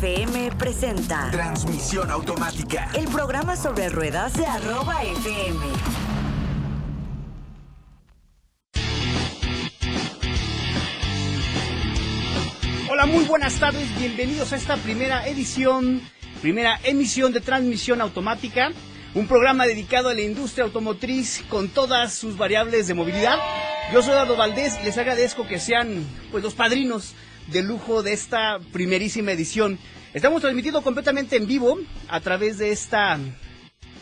FM presenta Transmisión automática. el programa sobre ruedas de arroba FM. Hola, muy buenas tardes, bienvenidos a esta primera edición, primera emisión de transmisión automática, un programa dedicado a la industria automotriz con todas sus variables de movilidad. Yo soy Eduardo Valdés y les agradezco que sean pues los padrinos de lujo de esta primerísima edición. Estamos transmitiendo completamente en vivo a través de esta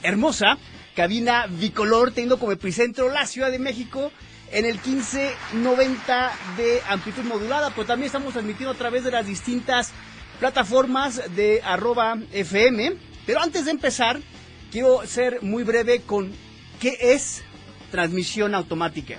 hermosa cabina bicolor, teniendo como epicentro la Ciudad de México en el 1590 de amplitud modulada, pero también estamos transmitiendo a través de las distintas plataformas de arroba FM. Pero antes de empezar, quiero ser muy breve con qué es transmisión automática.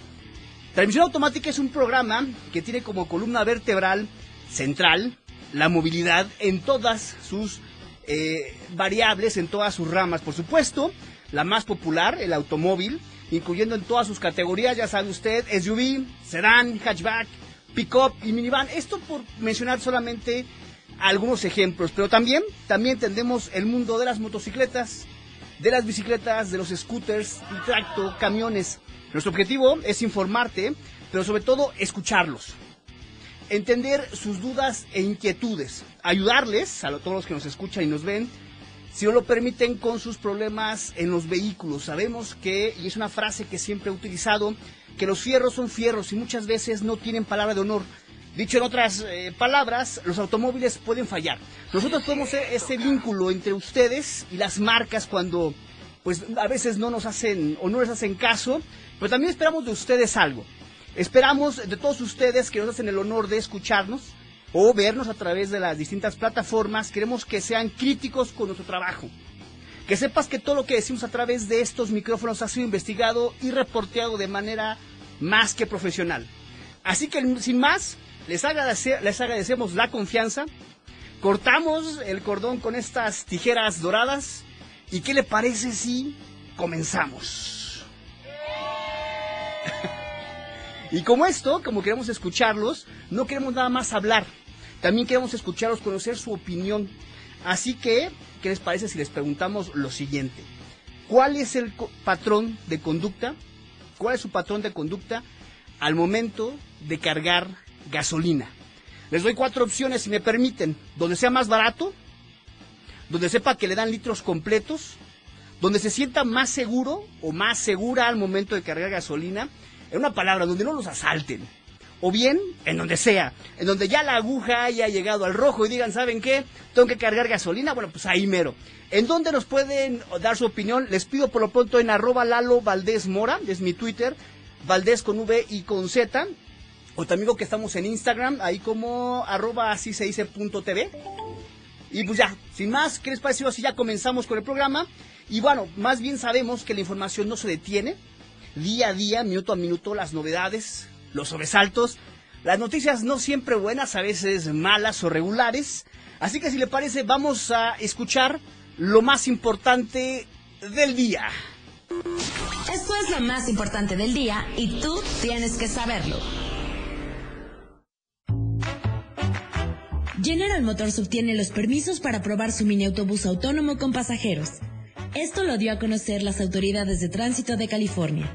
Transmisión automática es un programa que tiene como columna vertebral central la movilidad en todas sus eh, variables, en todas sus ramas. Por supuesto, la más popular, el automóvil, incluyendo en todas sus categorías, ya sabe usted, SUV, sedán, hatchback, pickup y minivan. Esto por mencionar solamente algunos ejemplos, pero también, también entendemos el mundo de las motocicletas, de las bicicletas, de los scooters, tracto, camiones. Nuestro objetivo es informarte, pero sobre todo escucharlos. Entender sus dudas e inquietudes. Ayudarles a todos los que nos escuchan y nos ven, si no lo permiten, con sus problemas en los vehículos. Sabemos que, y es una frase que siempre he utilizado, que los fierros son fierros y muchas veces no tienen palabra de honor. Dicho en otras eh, palabras, los automóviles pueden fallar. Nosotros podemos ser ese vínculo entre ustedes y las marcas cuando pues a veces no nos hacen o no les hacen caso, pero también esperamos de ustedes algo. Esperamos de todos ustedes que nos hacen el honor de escucharnos o vernos a través de las distintas plataformas. Queremos que sean críticos con nuestro trabajo. Que sepas que todo lo que decimos a través de estos micrófonos ha sido investigado y reporteado de manera más que profesional. Así que sin más, les, les agradecemos la confianza. Cortamos el cordón con estas tijeras doradas. ¿Y qué le parece si comenzamos? Y como esto, como queremos escucharlos, no queremos nada más hablar. También queremos escucharlos, conocer su opinión. Así que, ¿qué les parece si les preguntamos lo siguiente? ¿Cuál es el patrón de conducta? ¿Cuál es su patrón de conducta al momento de cargar gasolina? Les doy cuatro opciones, si me permiten. Donde sea más barato, donde sepa que le dan litros completos, donde se sienta más seguro o más segura al momento de cargar gasolina, en una palabra, donde no los asalten. O bien, en donde sea, en donde ya la aguja haya llegado al rojo y digan, ¿saben qué? Tengo que cargar gasolina, bueno, pues ahí mero. ¿En dónde nos pueden dar su opinión? Les pido por lo pronto en arroba Lalo Valdés Mora, es mi Twitter, Valdés con V y con Z, o también que estamos en Instagram, ahí como arroba así se dice punto TV. Y pues ya, sin más, ¿qué les pareció? Así ya comenzamos con el programa. Y bueno, más bien sabemos que la información no se detiene. Día a día, minuto a minuto, las novedades, los sobresaltos, las noticias no siempre buenas, a veces malas o regulares. Así que si le parece, vamos a escuchar lo más importante del día. Esto es lo más importante del día y tú tienes que saberlo. General Motors obtiene los permisos para probar su mini autobús autónomo con pasajeros. Esto lo dio a conocer las autoridades de tránsito de California.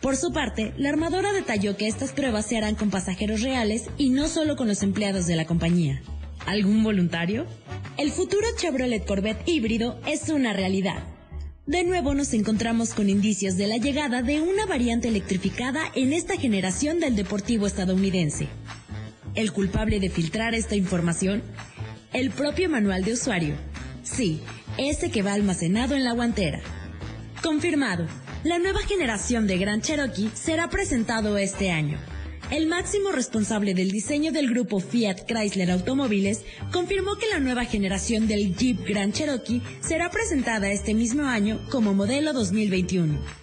Por su parte, la armadora detalló que estas pruebas se harán con pasajeros reales y no solo con los empleados de la compañía. ¿Algún voluntario? El futuro Chevrolet Corvette híbrido es una realidad. De nuevo nos encontramos con indicios de la llegada de una variante electrificada en esta generación del deportivo estadounidense. ¿El culpable de filtrar esta información? El propio manual de usuario. Sí, ese que va almacenado en la guantera. Confirmado, la nueva generación de Grand Cherokee será presentado este año. El máximo responsable del diseño del grupo Fiat Chrysler Automóviles confirmó que la nueva generación del Jeep Grand Cherokee será presentada este mismo año como modelo 2021.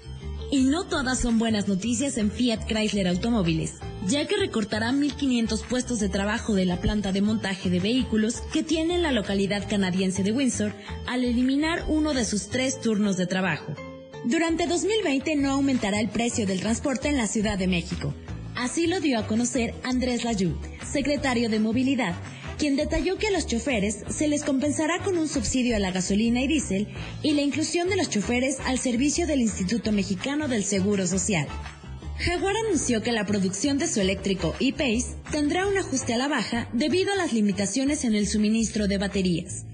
Y no todas son buenas noticias en Fiat Chrysler Automóviles, ya que recortará 1.500 puestos de trabajo de la planta de montaje de vehículos que tiene en la localidad canadiense de Windsor al eliminar uno de sus tres turnos de trabajo. Durante 2020 no aumentará el precio del transporte en la Ciudad de México. Así lo dio a conocer Andrés Layú, secretario de Movilidad, quien detalló que a los choferes se les compensará con un subsidio a la gasolina y diésel y la inclusión de los choferes al servicio del Instituto Mexicano del Seguro Social. Jaguar anunció que la producción de su eléctrico e-Pace tendrá un ajuste a la baja debido a las limitaciones en el suministro de baterías.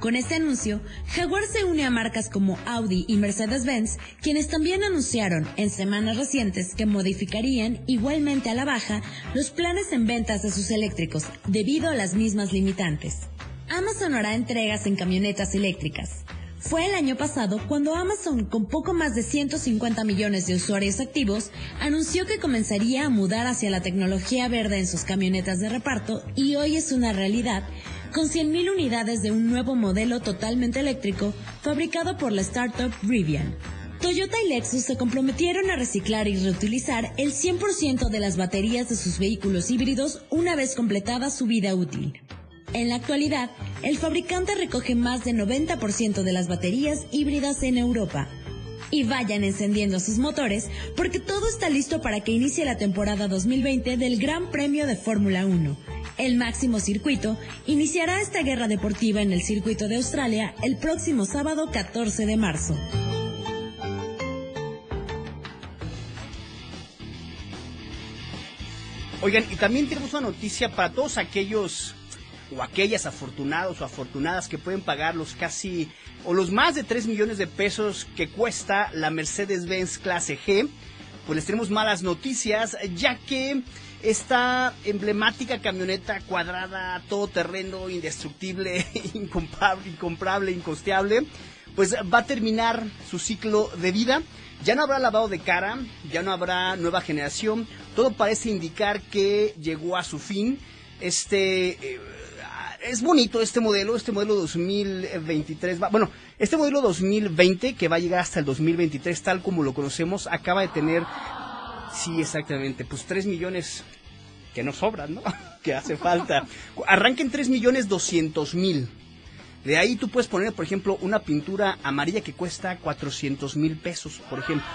Con este anuncio, Jaguar se une a marcas como Audi y Mercedes-Benz, quienes también anunciaron en semanas recientes que modificarían igualmente a la baja los planes en ventas de sus eléctricos debido a las mismas limitantes. Amazon hará entregas en camionetas eléctricas. Fue el año pasado cuando Amazon, con poco más de 150 millones de usuarios activos, anunció que comenzaría a mudar hacia la tecnología verde en sus camionetas de reparto y hoy es una realidad con 100.000 unidades de un nuevo modelo totalmente eléctrico fabricado por la startup Rivian. Toyota y Lexus se comprometieron a reciclar y reutilizar el 100% de las baterías de sus vehículos híbridos una vez completada su vida útil. En la actualidad, el fabricante recoge más de 90% de las baterías híbridas en Europa. Y vayan encendiendo sus motores porque todo está listo para que inicie la temporada 2020 del Gran Premio de Fórmula 1 el máximo circuito, iniciará esta guerra deportiva en el circuito de Australia el próximo sábado 14 de marzo. Oigan, y también tenemos una noticia para todos aquellos o aquellas afortunados o afortunadas que pueden pagar los casi o los más de 3 millones de pesos que cuesta la Mercedes-Benz clase G. Pues les tenemos malas noticias, ya que esta emblemática camioneta cuadrada, todoterreno, indestructible, incomparable, incomparable, incosteable, pues va a terminar su ciclo de vida. Ya no habrá lavado de cara, ya no habrá nueva generación. Todo parece indicar que llegó a su fin. Este eh, es bonito este modelo, este modelo 2023. Va, bueno, este modelo 2020 que va a llegar hasta el 2023 tal como lo conocemos acaba de tener Sí, exactamente. Pues 3 millones que no sobran, ¿no? que hace falta. Arranquen 3 millones 200 mil. De ahí tú puedes poner, por ejemplo, una pintura amarilla que cuesta 400 mil pesos, por ejemplo.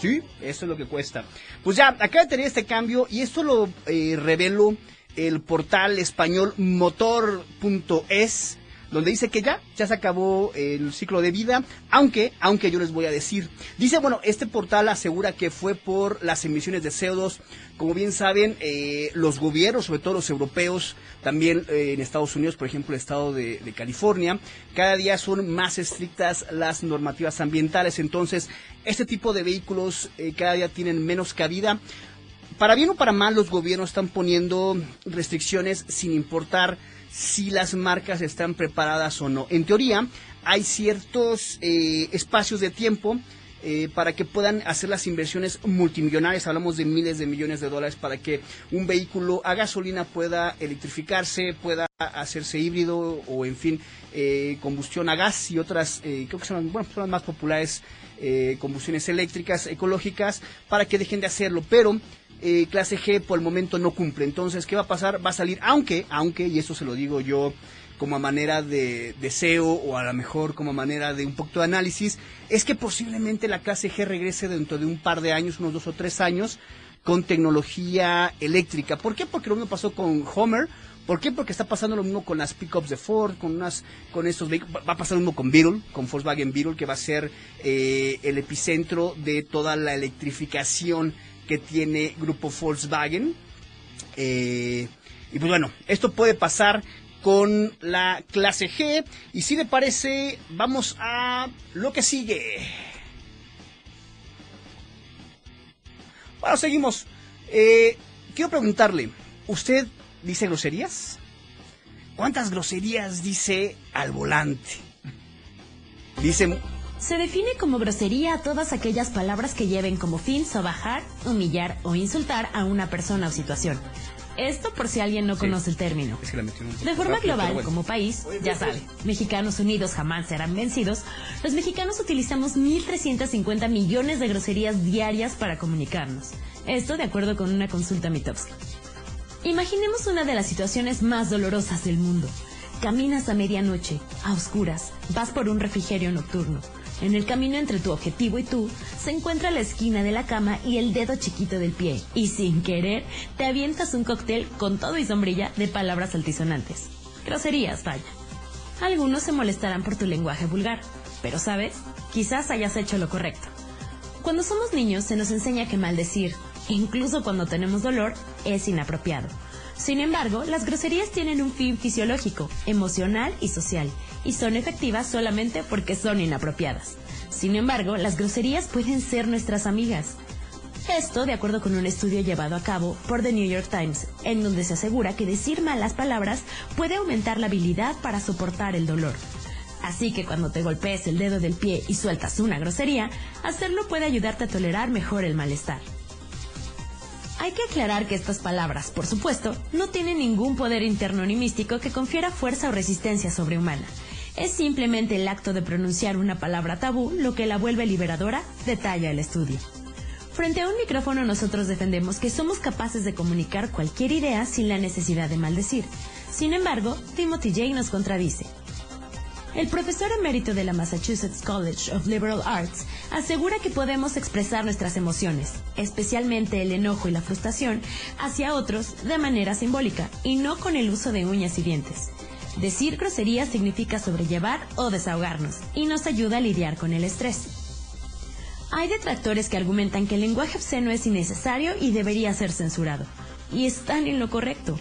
Sí, eso es lo que cuesta. Pues ya, acaba de tener este cambio y esto lo eh, revelo el portal español motor.es donde dice que ya, ya se acabó el ciclo de vida, aunque, aunque yo les voy a decir. Dice, bueno, este portal asegura que fue por las emisiones de CO2. Como bien saben, eh, los gobiernos, sobre todo los europeos, también eh, en Estados Unidos, por ejemplo, el estado de, California, cada día son más estrictas las normativas ambientales. Entonces, este tipo de vehículos eh, cada día tienen menos cabida para bien o para mal, los gobiernos están poniendo restricciones sin importar si las marcas están preparadas o no. En teoría, hay ciertos eh, espacios de tiempo eh, para que puedan hacer las inversiones multimillonarias, hablamos de miles de millones de dólares para que un vehículo a gasolina pueda electrificarse, pueda hacerse híbrido o en fin, eh, combustión a gas y otras, creo que son, bueno, las más populares combustiones eléctricas, ecológicas, para que dejen de hacerlo. Pero eh, clase G por el momento no cumple. Entonces, ¿qué va a pasar? Va a salir, aunque, aunque, y eso se lo digo yo como a manera de deseo o a lo mejor como manera de un poquito de análisis, es que posiblemente la clase G regrese dentro de un par de años, unos dos o tres años, con tecnología eléctrica. ¿Por qué? Porque lo mismo pasó con Homer. ¿Por qué? Porque está pasando lo mismo con las pickups de Ford, con unas, con estos vehículos. Va a pasar lo mismo con Beetle, con Volkswagen Beetle, que va a ser eh, el epicentro de toda la electrificación que tiene Grupo Volkswagen. Eh, y pues bueno, esto puede pasar con la clase G. Y si le parece, vamos a lo que sigue. Bueno, seguimos. Eh, quiero preguntarle, ¿usted dice groserías? ¿Cuántas groserías dice al volante? Dice se define como grosería a todas aquellas palabras que lleven como fin sobajar, humillar o insultar a una persona o situación. Esto por si alguien no conoce el término. de forma global, como país, ya sabe, Mexicanos Unidos jamás serán vencidos, los mexicanos utilizamos 1.350 millones de groserías diarias para comunicarnos. Esto de acuerdo con una consulta Mitowski. Imaginemos una de las situaciones más dolorosas del mundo. Caminas a medianoche, a oscuras, vas por un refrigerio nocturno En el camino entre tu objetivo y tú se encuentra la esquina de la cama y el dedo chiquito del pie. Y sin querer, te avientas un cóctel con todo y sombrilla de palabras altisonantes. Groserías, vaya. Algunos se molestarán por tu lenguaje vulgar, pero sabes, quizás hayas hecho lo correcto. Cuando somos niños se nos enseña que maldecir, incluso cuando tenemos dolor, es inapropiado. Sin embargo, las groserías tienen un fin fisiológico, emocional y social, y son efectivas solamente porque son inapropiadas. Sin embargo, las groserías pueden ser nuestras amigas. Esto de acuerdo con un estudio llevado a cabo por The New York Times, en donde se asegura que decir malas palabras puede aumentar la habilidad para soportar el dolor. Así que cuando te golpees el dedo del pie y sueltas una grosería, hacerlo puede ayudarte a tolerar mejor el malestar. Hay que aclarar que estas palabras, por supuesto, no tienen ningún poder interno ni místico que confiera fuerza o resistencia sobrehumana. Es simplemente el acto de pronunciar una palabra tabú lo que la vuelve liberadora, detalla el estudio. Frente a un micrófono nosotros defendemos que somos capaces de comunicar cualquier idea sin la necesidad de maldecir. Sin embargo, Timothy J nos contradice. El profesor emérito de la Massachusetts College of Liberal Arts asegura que podemos expresar nuestras emociones, especialmente el enojo y la frustración, hacia otros de manera simbólica y no con el uso de uñas y dientes. Decir grosería significa sobrellevar o desahogarnos y nos ayuda a lidiar con el estrés. Hay detractores que argumentan que el lenguaje obsceno es innecesario y debería ser censurado. Y están en lo correcto.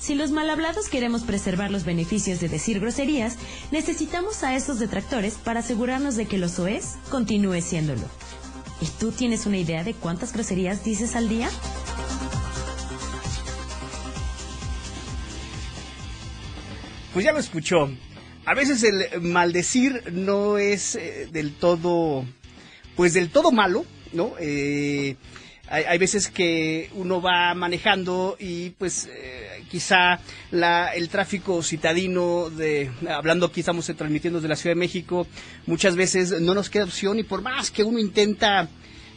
Si los malhablados queremos preservar los beneficios de decir groserías, necesitamos a esos detractores para asegurarnos de que lo soez continúe siéndolo. ¿Y tú tienes una idea de cuántas groserías dices al día? Pues ya lo escuchó. A veces el maldecir no es eh, del todo, pues del todo malo, ¿no? Eh, hay, hay, veces que uno va manejando y pues eh, quizá la, el tráfico citadino, de, hablando aquí estamos transmitiendo desde la Ciudad de México, muchas veces no nos queda opción y por más que uno intenta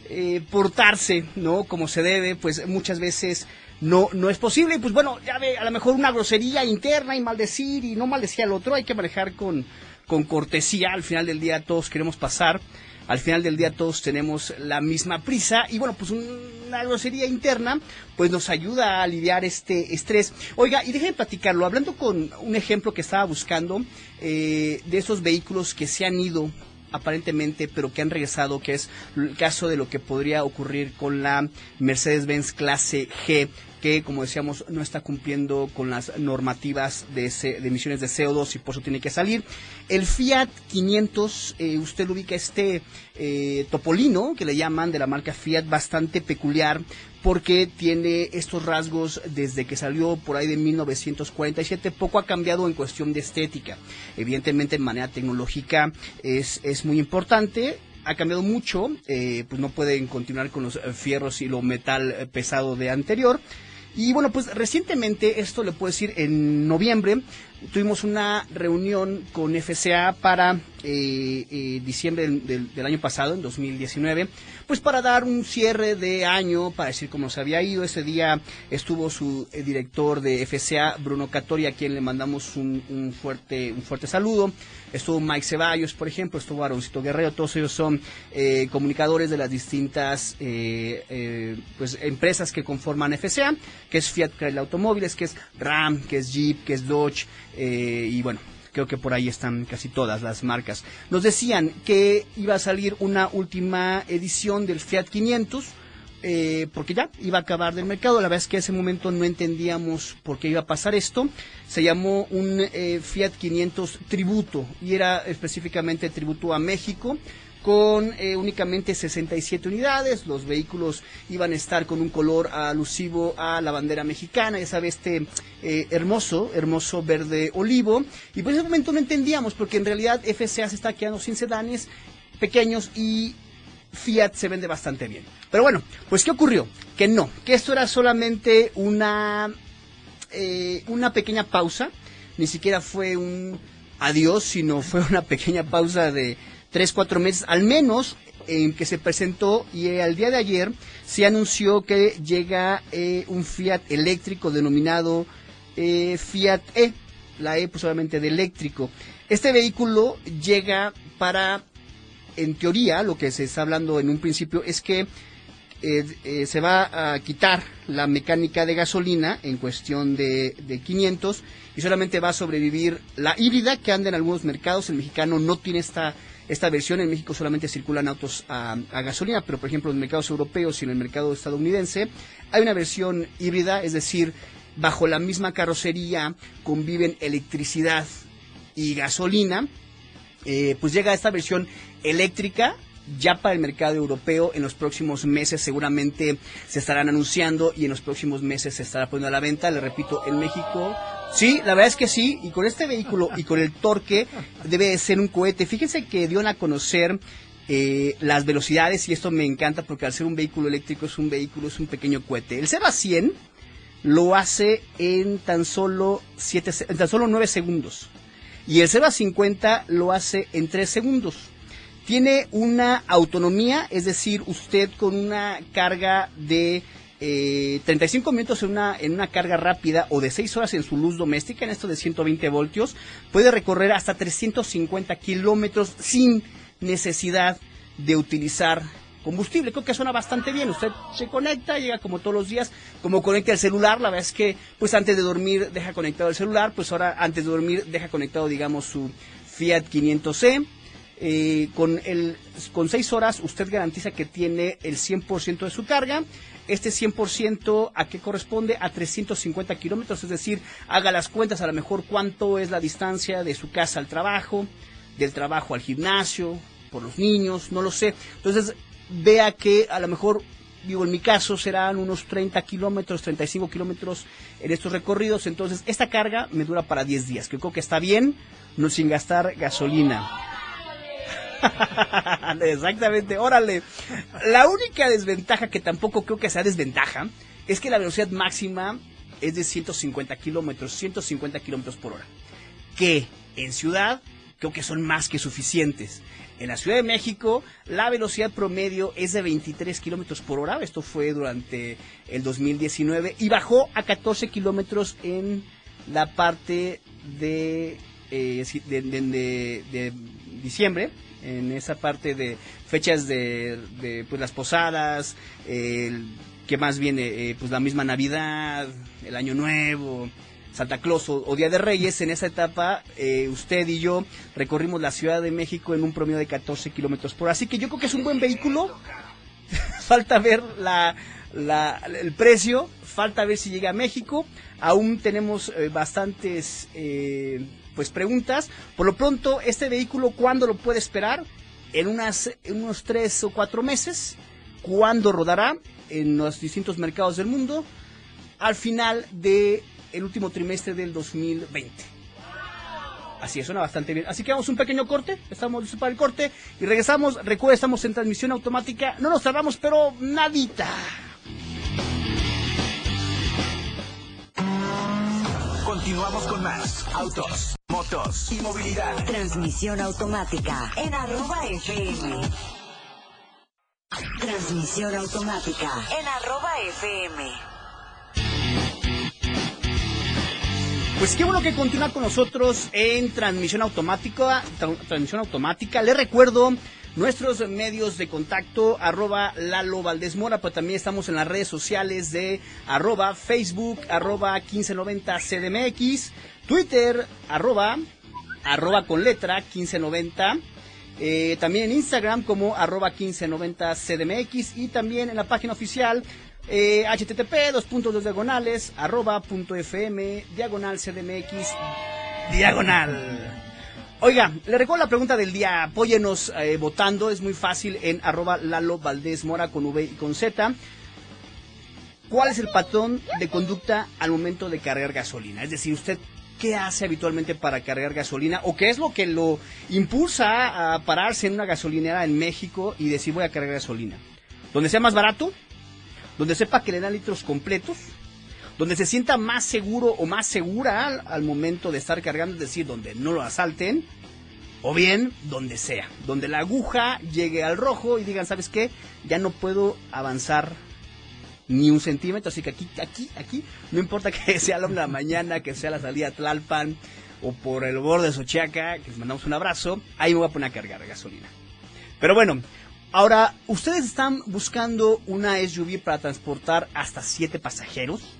eh, portarse, ¿no? Como se debe, pues muchas veces no, no es posible. Y pues bueno, ya ve, a lo mejor una grosería interna y maldecir y no maldecir al otro, hay que manejar con, con cortesía. Al final del día todos queremos pasar. Al final del día todos tenemos la misma prisa y bueno, pues una grosería interna pues nos ayuda a aliviar este estrés. Oiga, y déjenme platicarlo, hablando con un ejemplo que estaba buscando eh, de esos vehículos que se han ido aparentemente, pero que han regresado, que es el caso de lo que podría ocurrir con la Mercedes-Benz clase G que, como decíamos, no está cumpliendo con las normativas de, de emisiones de CO2 y por eso tiene que salir. El Fiat 500, eh, usted lo ubica este eh, Topolino, que le llaman de la marca Fiat, bastante peculiar porque tiene estos rasgos desde que salió por ahí de 1947. Poco ha cambiado en cuestión de estética. Evidentemente, en manera tecnológica es, es muy importante ha cambiado mucho, eh, pues no pueden continuar con los fierros y lo metal pesado de anterior. Y bueno, pues recientemente, esto le puedo decir, en noviembre tuvimos una reunión con FCA para eh, eh, diciembre del, del, año pasado, en 2019, pues para dar un cierre de año, para decir cómo se había ido. Ese día estuvo su eh, director de FCA, Bruno Catori, a quien le mandamos un, un, fuerte, un fuerte saludo. Estuvo Mike Ceballos, por ejemplo, estuvo Aroncito Guerrero, todos ellos son eh, comunicadores de las distintas pues, empresas que conforman FCA, que es Fiat Chrysler Automóviles, que es RAM, que es Jeep, que es Dodge, y bueno, creo que por ahí están casi todas las marcas. Nos decían que iba a salir una última edición del Fiat 500, eh, porque ya iba a acabar del mercado. La verdad es que en ese momento no entendíamos por qué iba a pasar esto. Se llamó un eh, Fiat 500 tributo y era específicamente tributo a México con eh, únicamente 67 unidades. Los vehículos iban a estar con un color alusivo a la bandera mexicana, ya sabe, este eh, hermoso, hermoso verde olivo. Y por ese momento no entendíamos, porque en realidad FCA se está quedando sin sedanes pequeños y Fiat se vende bastante bien. Pero bueno, pues ¿qué ocurrió? Que no, que esto era solamente una, eh, una pequeña pausa, ni siquiera fue un adiós, sino fue una pequeña pausa de tres, cuatro meses, al menos en que se presentó y eh, al día de ayer se anunció que llega eh, un Fiat eléctrico denominado eh, Fiat E, la E pues obviamente de eléctrico. Este vehículo llega para en teoría, lo que se está hablando en un principio es que eh, eh, se va a quitar la mecánica de gasolina en cuestión de, de 500 y solamente va a sobrevivir la híbrida que anda en algunos mercados. El mexicano no tiene esta, esta versión. En México solamente circulan autos a, gasolina, pero por ejemplo en los mercados europeos y en el mercado estadounidense hay una versión híbrida, es decir, bajo la misma carrocería conviven electricidad y gasolina. Eh, pues llega esta versión eléctrica ya para el mercado europeo en los próximos meses seguramente se estarán anunciando y en los próximos meses se estará poniendo a la venta. Le repito, en México, sí, la verdad es que sí, y con este vehículo y con el torque debe de ser un cohete. Fíjense que dieron a conocer eh, las velocidades y esto me encanta porque al ser un vehículo eléctrico es un vehículo, es un pequeño cohete. El 0 a 100 lo hace en tan solo, siete, en tan solo 9 segundos y el 0 a 50 lo hace en 3 segundos. Tiene una autonomía, es decir, usted con una carga de eh, 35 minutos en una, en una carga rápida o de 6 horas en su luz doméstica, en esto de 120 voltios, puede recorrer hasta 350 kilómetros sin necesidad de utilizar combustible. Creo que suena bastante bien. Usted se conecta, llega como todos los días, como conecta el celular. La verdad es que, pues antes de dormir deja conectado el celular, pues ahora antes de dormir deja conectado, digamos, su Fiat 500C. Eh, con, el, con 6 horas usted garantiza que tiene el 100% de su carga. Este 100% a qué corresponde a 350 kilómetros, es decir, haga las cuentas a lo mejor cuánto es la distancia de su casa al trabajo, del trabajo al gimnasio, por los niños, no lo sé. Entonces, vea que a lo mejor, digo, en mi caso serán unos 30 kilómetros, 35 kilómetros en estos recorridos. Entonces, esta carga me dura para 10 días, creo que está bien, no sin gastar gasolina. Exactamente, órale. La única desventaja que tampoco creo que sea desventaja es que la velocidad máxima es de 150 kilómetros, 150 kilómetros por hora. Que en ciudad creo que son más que suficientes. En la Ciudad de México, la velocidad promedio es de 23 kilómetros por hora. Esto fue durante el 2019 y bajó a 14 kilómetros en la parte de, eh, de, diciembre en esa parte de fechas de, de pues las posadas, el, que más viene eh, pues la misma Navidad, el Año Nuevo, Santa Claus o, Día de Reyes, en esa etapa eh, usted y yo recorrimos la Ciudad de México en un promedio de 14 kilómetros por hora. Así que yo creo que es un buen vehículo. falta ver la, la, el precio, falta ver si llega a México. Aún tenemos eh, bastantes eh, pues preguntas. Por lo pronto, este vehículo, ¿cuándo lo puede esperar? En, unas, en unos tres o cuatro meses. ¿Cuándo rodará? En los distintos mercados del mundo. Al final de el último trimestre del 2020. Así es, suena bastante bien. Así que vamos un pequeño corte, estamos listos para el corte y regresamos. Recuerda, estamos en transmisión automática. No nos tardamos, pero nadita. Continuamos con más autos, motos y movilidad. Transmisión automática en arroba FM. Transmisión automática en arroba FM. Pues qué bueno que continúa con nosotros en transmisión automática. Tra transmisión automática. Le recuerdo nuestros medios de contacto, arroba Lalo Valdés Mora, pero también estamos en las redes sociales de arroba Facebook, arroba 1590 CDMX, Twitter, arroba, arroba con letra 1590. Eh, también en Instagram como arroba 1590 CDMX y también en la página oficial eh, http dos puntos dos diagonales arroba punto diagonal cdmx diagonal oiga le recuerdo la pregunta del día. Apóyenos eh, votando. Es muy fácil en arroba lalo valdés mora con v y con z. Cuál es el patrón de conducta al momento de cargar gasolina es decir usted qué hace habitualmente para cargar gasolina o qué es lo que lo impulsa a pararse en una gasolinera en México y decir voy a cargar gasolina donde sea más barato donde sepa que le dan litros completos, donde se sienta más seguro o más segura al, momento de estar cargando, es decir, donde no lo asalten, o bien donde sea, donde la aguja llegue al rojo y digan, ¿sabes qué? Ya no puedo avanzar ni un centímetro, así que aquí, aquí, aquí, no importa que sea la una mañana, que sea la salida a Tlalpan o por el borde de Sochiaca, que les mandamos un abrazo, ahí me voy a poner a cargar gasolina. Pero bueno, ahora, ¿ustedes están buscando una SUV para transportar hasta siete pasajeros?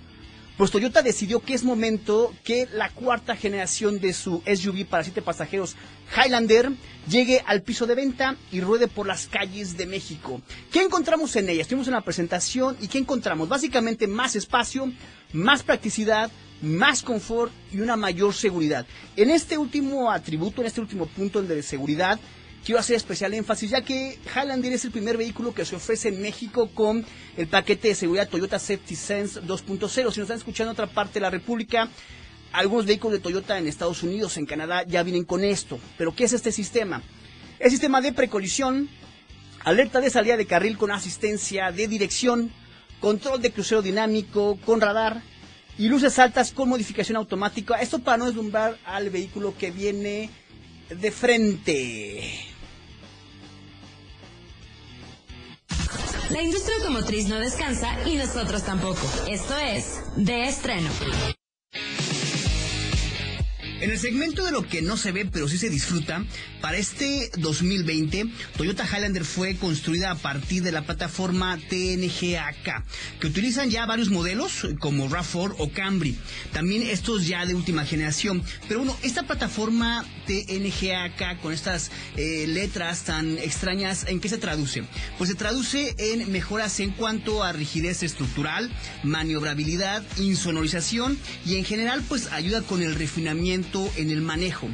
Pues Toyota decidió que es momento que la cuarta generación de su SUV para siete pasajeros Highlander llegue al piso de venta y ruede por las calles de México. ¿Qué encontramos en ella? Estuvimos en la presentación y ¿qué encontramos? Básicamente más espacio, más practicidad, más confort y una mayor seguridad. En este último atributo, en este último punto de seguridad, quiero hacer especial énfasis, ya que Highlander es el primer vehículo que se ofrece en México con el paquete de seguridad Toyota Safety Sense 2.0. Si nos están escuchando en otra parte de la República, algunos vehículos de Toyota en Estados Unidos, en Canadá, ya vienen con esto. Pero ¿qué es este sistema? El sistema de precolisión, alerta de salida de carril con asistencia de dirección, control de crucero dinámico con radar y luces altas con modificación automática. Esto para no deslumbrar al vehículo que viene de frente. La industria automotriz no descansa y nosotros tampoco. Esto es De Estreno. En el segmento de lo que no se ve pero sí se disfruta, para este 2020 Toyota Highlander fue construida a partir de la plataforma TNGAK, que utilizan ya varios modelos como RAV4 o Camry, también estos ya de última generación. Pero bueno, esta plataforma TNGAK con estas eh, letras tan extrañas, ¿en qué se traduce? Pues se traduce en mejoras en cuanto a rigidez estructural, maniobrabilidad, insonorización y en general pues ayuda con el refinamiento en el manejo.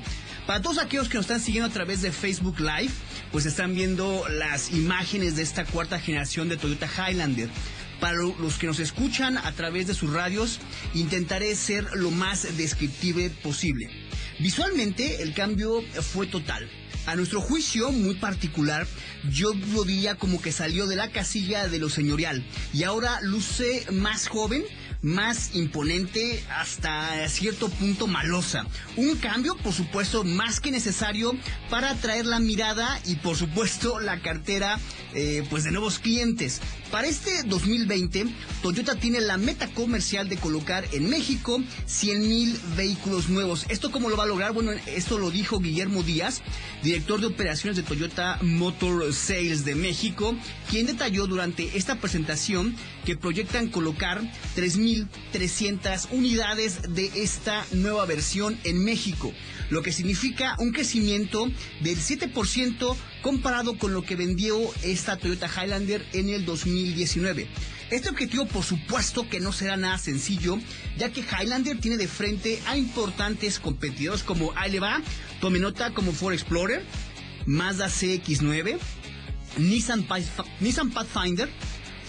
Para todos aquellos que nos están siguiendo a través de Facebook Live, pues están viendo las imágenes de esta cuarta generación de Toyota Highlander. Para los que nos escuchan a través de sus radios, intentaré ser lo más descriptive posible. Visualmente, el cambio fue total. A nuestro juicio muy particular, yo lo diría como que salió de la casilla de lo señorial y ahora luce más joven, más imponente hasta cierto punto malosa. Un cambio, por supuesto, más que necesario para atraer la mirada y, por supuesto, la cartera eh, pues de nuevos clientes. Para este 2020, Toyota tiene la meta comercial de colocar en México 100.000 vehículos nuevos. ¿Esto cómo lo va a lograr? Bueno, esto lo dijo Guillermo Díaz, director de operaciones de Toyota Motor Sales de México, quien detalló durante esta presentación que proyectan colocar 3.300 unidades de esta nueva versión en México, lo que significa un crecimiento del 7% comparado con lo que vendió esta Toyota Highlander en el 2019. Este objetivo por supuesto que no será nada sencillo, ya que Highlander tiene de frente a importantes competidores como Aleva, tome nota como Ford Explorer, Mazda CX9, Nissan, Pathfinder,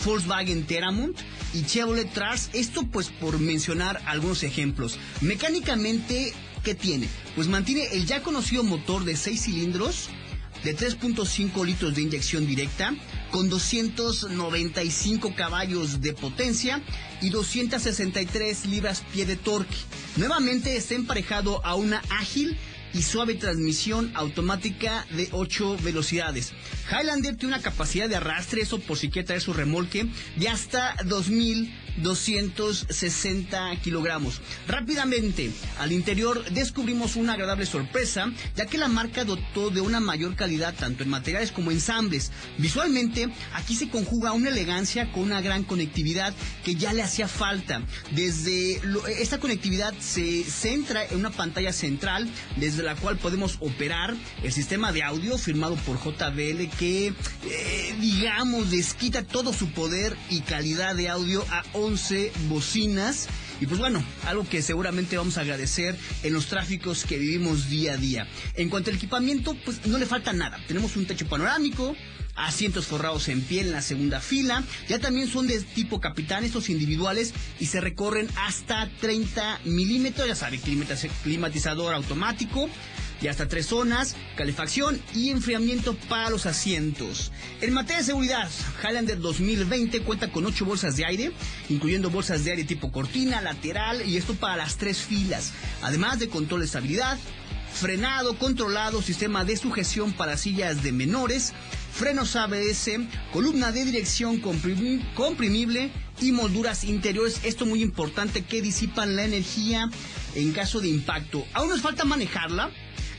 Volkswagen Teramont y Chevrolet Trax. Esto pues por mencionar algunos ejemplos. Mecánicamente, ¿qué tiene? Pues mantiene el ya conocido motor de 6 cilindros de 3.5 litros de inyección directa con 295 caballos de potencia y 263 libras pie de torque. Nuevamente está emparejado a una ágil y suave transmisión automática de 8 velocidades. Highlander tiene una capacidad de arrastre, eso por si quiere traer su remolque, de hasta 2.260 kilogramos. Rápidamente, al interior descubrimos una agradable sorpresa, ya que la marca dotó de una mayor calidad tanto en materiales como ensambles. Visualmente, aquí se conjuga una elegancia con una gran conectividad que ya le hacía falta. Desde esta conectividad se centra en una pantalla central desde la cual podemos operar el sistema de audio firmado por JBL que, eh, digamos, desquita todo su poder y calidad de audio a 11 bocinas. Y pues bueno, algo que seguramente vamos a agradecer en los tráficos que vivimos día a día. En cuanto al equipamiento, pues no le falta nada. Tenemos un techo panorámico, asientos forrados en piel en la segunda fila. Ya también son de tipo capitán, estos individuales, y se recorren hasta 30 milímetros. Ya sabe, climatizador automático y hasta tres zonas, calefacción y enfriamiento para los asientos. En materia de seguridad, Highlander 2020 cuenta con ocho bolsas de aire, incluyendo bolsas de aire tipo cortina, lateral y esto para las tres filas, además de control de estabilidad, frenado, controlado, sistema de sujeción para sillas de menores, frenos ABS, columna de dirección comprimible y molduras interiores. Esto muy importante que disipan la energía en caso de impacto. Aún nos falta manejarla,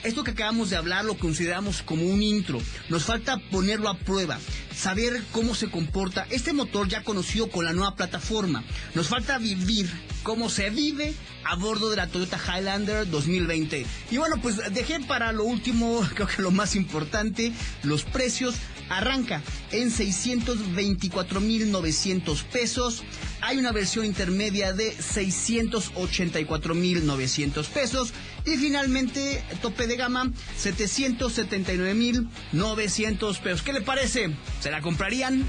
Esto que acabamos de hablar lo consideramos como un intro. Nos falta ponerlo a prueba, saber cómo se comporta este motor ya conocido con la nueva plataforma. Nos falta vivir cómo se vive a bordo de la Toyota Highlander 2020. Y bueno, pues dejé para lo último, creo que lo más importante, los precios. Arranca en 624.900 pesos. Hay una versión intermedia de 684.900 pesos. Y finalmente, tope de gama, 779.900 pesos. ¿Qué le parece? ¿Se la comprarían?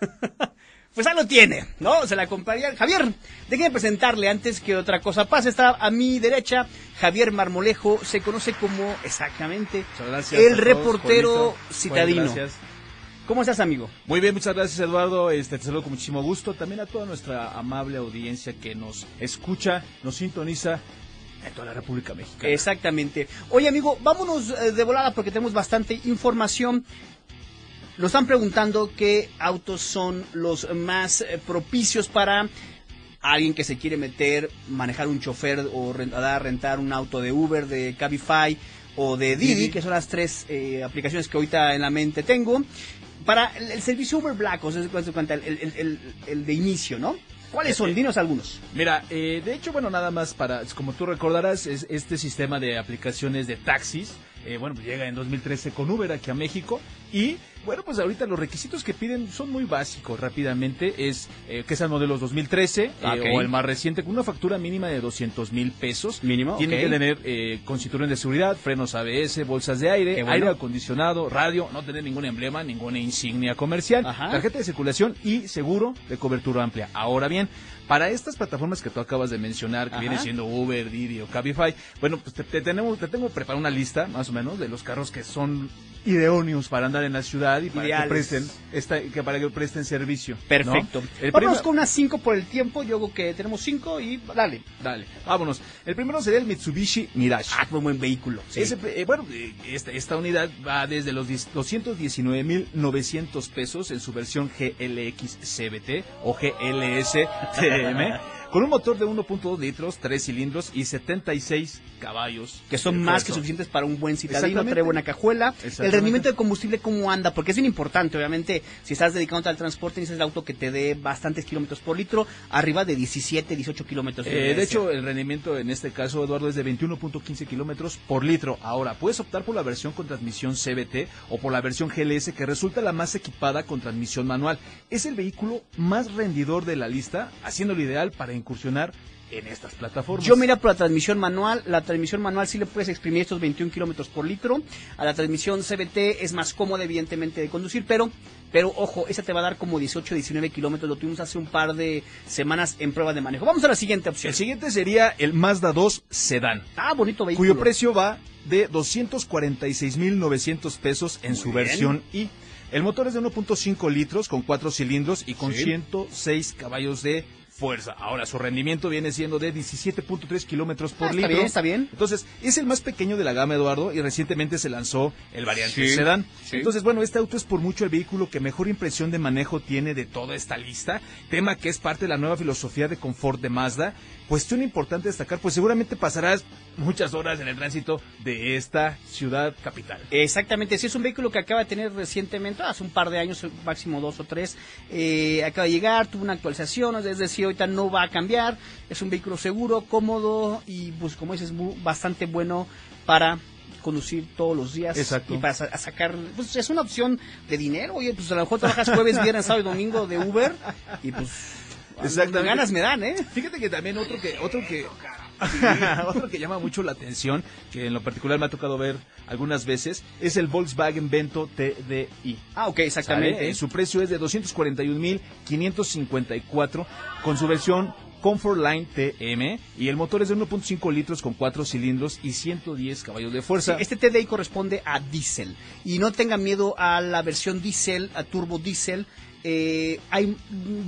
pues ahí lo tiene, ¿no? Se la comprarían. Javier, déjenme presentarle antes que otra cosa pase. Está a mi derecha Javier Marmolejo, se conoce como exactamente el reportero citadino. ¿Cómo estás, amigo? Muy bien, muchas gracias, Eduardo. Este, te saludo con muchísimo gusto. También a toda nuestra amable audiencia que nos escucha, nos sintoniza en toda la República Mexicana. Exactamente. Oye, amigo, vámonos eh, de volada porque tenemos bastante información. Nos están preguntando qué autos son los más eh, propicios para alguien que se quiere meter, manejar un chofer o rentar, rentar un auto de Uber, de Cabify o de Didi, que son las tres eh, aplicaciones que ahorita en la mente tengo para el, servicio Uber Black, o sea, el, el, el, de inicio, ¿no? ¿Cuáles son? Eh, Dinos algunos. Mira, eh, de hecho, bueno, nada más para, como tú recordarás, es este sistema de aplicaciones de taxis, eh, bueno, pues llega en 2013 con Uber aquí a México y bueno, pues ahorita los requisitos que piden son muy básicos rápidamente. Es eh, que sean modelos 2013 eh, o el más reciente con una factura mínima de 200 mil pesos. Mínimo. Tiene que tener eh, con cinturón de seguridad, frenos ABS, bolsas de aire, aire acondicionado, radio, no tener ningún emblema, ninguna insignia comercial, tarjeta de circulación y seguro de cobertura amplia. Ahora bien, para estas plataformas que tú acabas de mencionar, que vienen siendo Uber, Didi o Cabify, bueno, pues te, tenemos, te tengo preparada una lista, más o menos, de los carros que son ideóneos para andar en la ciudad y para que presten esta, que para que presten servicio. Perfecto. Vámonos con unas cinco por el tiempo. Yo creo que tenemos cinco y dale. Dale. Vámonos. El primero sería el Mitsubishi Mirage. Ah, un buen vehículo. Eh, bueno, eh, esta, esta unidad va desde los 219.900 pesos en su versión GLX CBT o GLS TM con un motor de 1.2 litros, 3 cilindros y 76 caballos. Que son más que suficientes para un buen citadino, trae buena cajuela. El rendimiento de combustible, ¿cómo anda? Porque es bien importante, obviamente, si estás dedicado al transporte, necesitas el auto que te dé bastantes kilómetros por litro, arriba de 17, 18 kilómetros. Eh, de hecho, el rendimiento en este caso, Eduardo, es de 21.15 kilómetros por litro. Ahora, puedes optar por la versión con transmisión CBT o por la versión GLS, que resulta la más equipada con transmisión manual. Es el vehículo más rendidor de la lista, haciendo lo ideal para incursionar en estas plataformas. Yo mira por la transmisión manual, la transmisión manual sí le puedes exprimir estos 21 kilómetros por litro, a la transmisión CBT es más cómoda evidentemente de conducir, pero, pero ojo, esa te va a dar como 18, 19 kilómetros, lo tuvimos hace un par de semanas en prueba de manejo. Vamos a la siguiente opción. El siguiente sería el Mazda 2 Sedan. Ah, bonito vehículo. Cuyo precio va de 246.900 pesos en su versión I. El motor es de 1.5 litros con 4 cilindros y con 106 caballos de fuerza. Ahora, su rendimiento viene siendo de 17.3 kilómetros por ah, litro. Está bien, está bien. Entonces, es el más pequeño de la gama, Eduardo, y recientemente se lanzó el variante sedán. Entonces, bueno, este auto es por mucho el vehículo que mejor impresión de manejo tiene de toda esta lista, tema que es parte de la nueva filosofía de confort de Mazda. Cuestión importante destacar, pues seguramente pasarás muchas horas en el tránsito de esta ciudad capital. Exactamente, si es un vehículo que acaba de tener recientemente, hace un par de años, máximo dos o tres, eh, acaba de llegar, tuvo una actualización, es decir, ahorita no va a cambiar, es un vehículo seguro, cómodo y pues como dices, bastante bueno para conducir todos los días Exacto. y para sacar, pues es una opción de dinero, oye, pues a lo mejor trabajas jueves, viernes, sábado y domingo de Uber y pues Exactamente. ganas me dan, ¿eh? Fíjate que también otro que otro que otro que llama mucho la atención, que en lo particular me ha tocado ver algunas veces, es el Volkswagen Vento TDI. Ah, ok, exactamente. Su precio es de 241.554 con su versión Comfort Line TM y el motor es de 1.5 litros con 4 cilindros y 110 caballos de fuerza. este TDI corresponde a diésel y no tenga miedo a la versión diésel, a turbo diésel eh, hay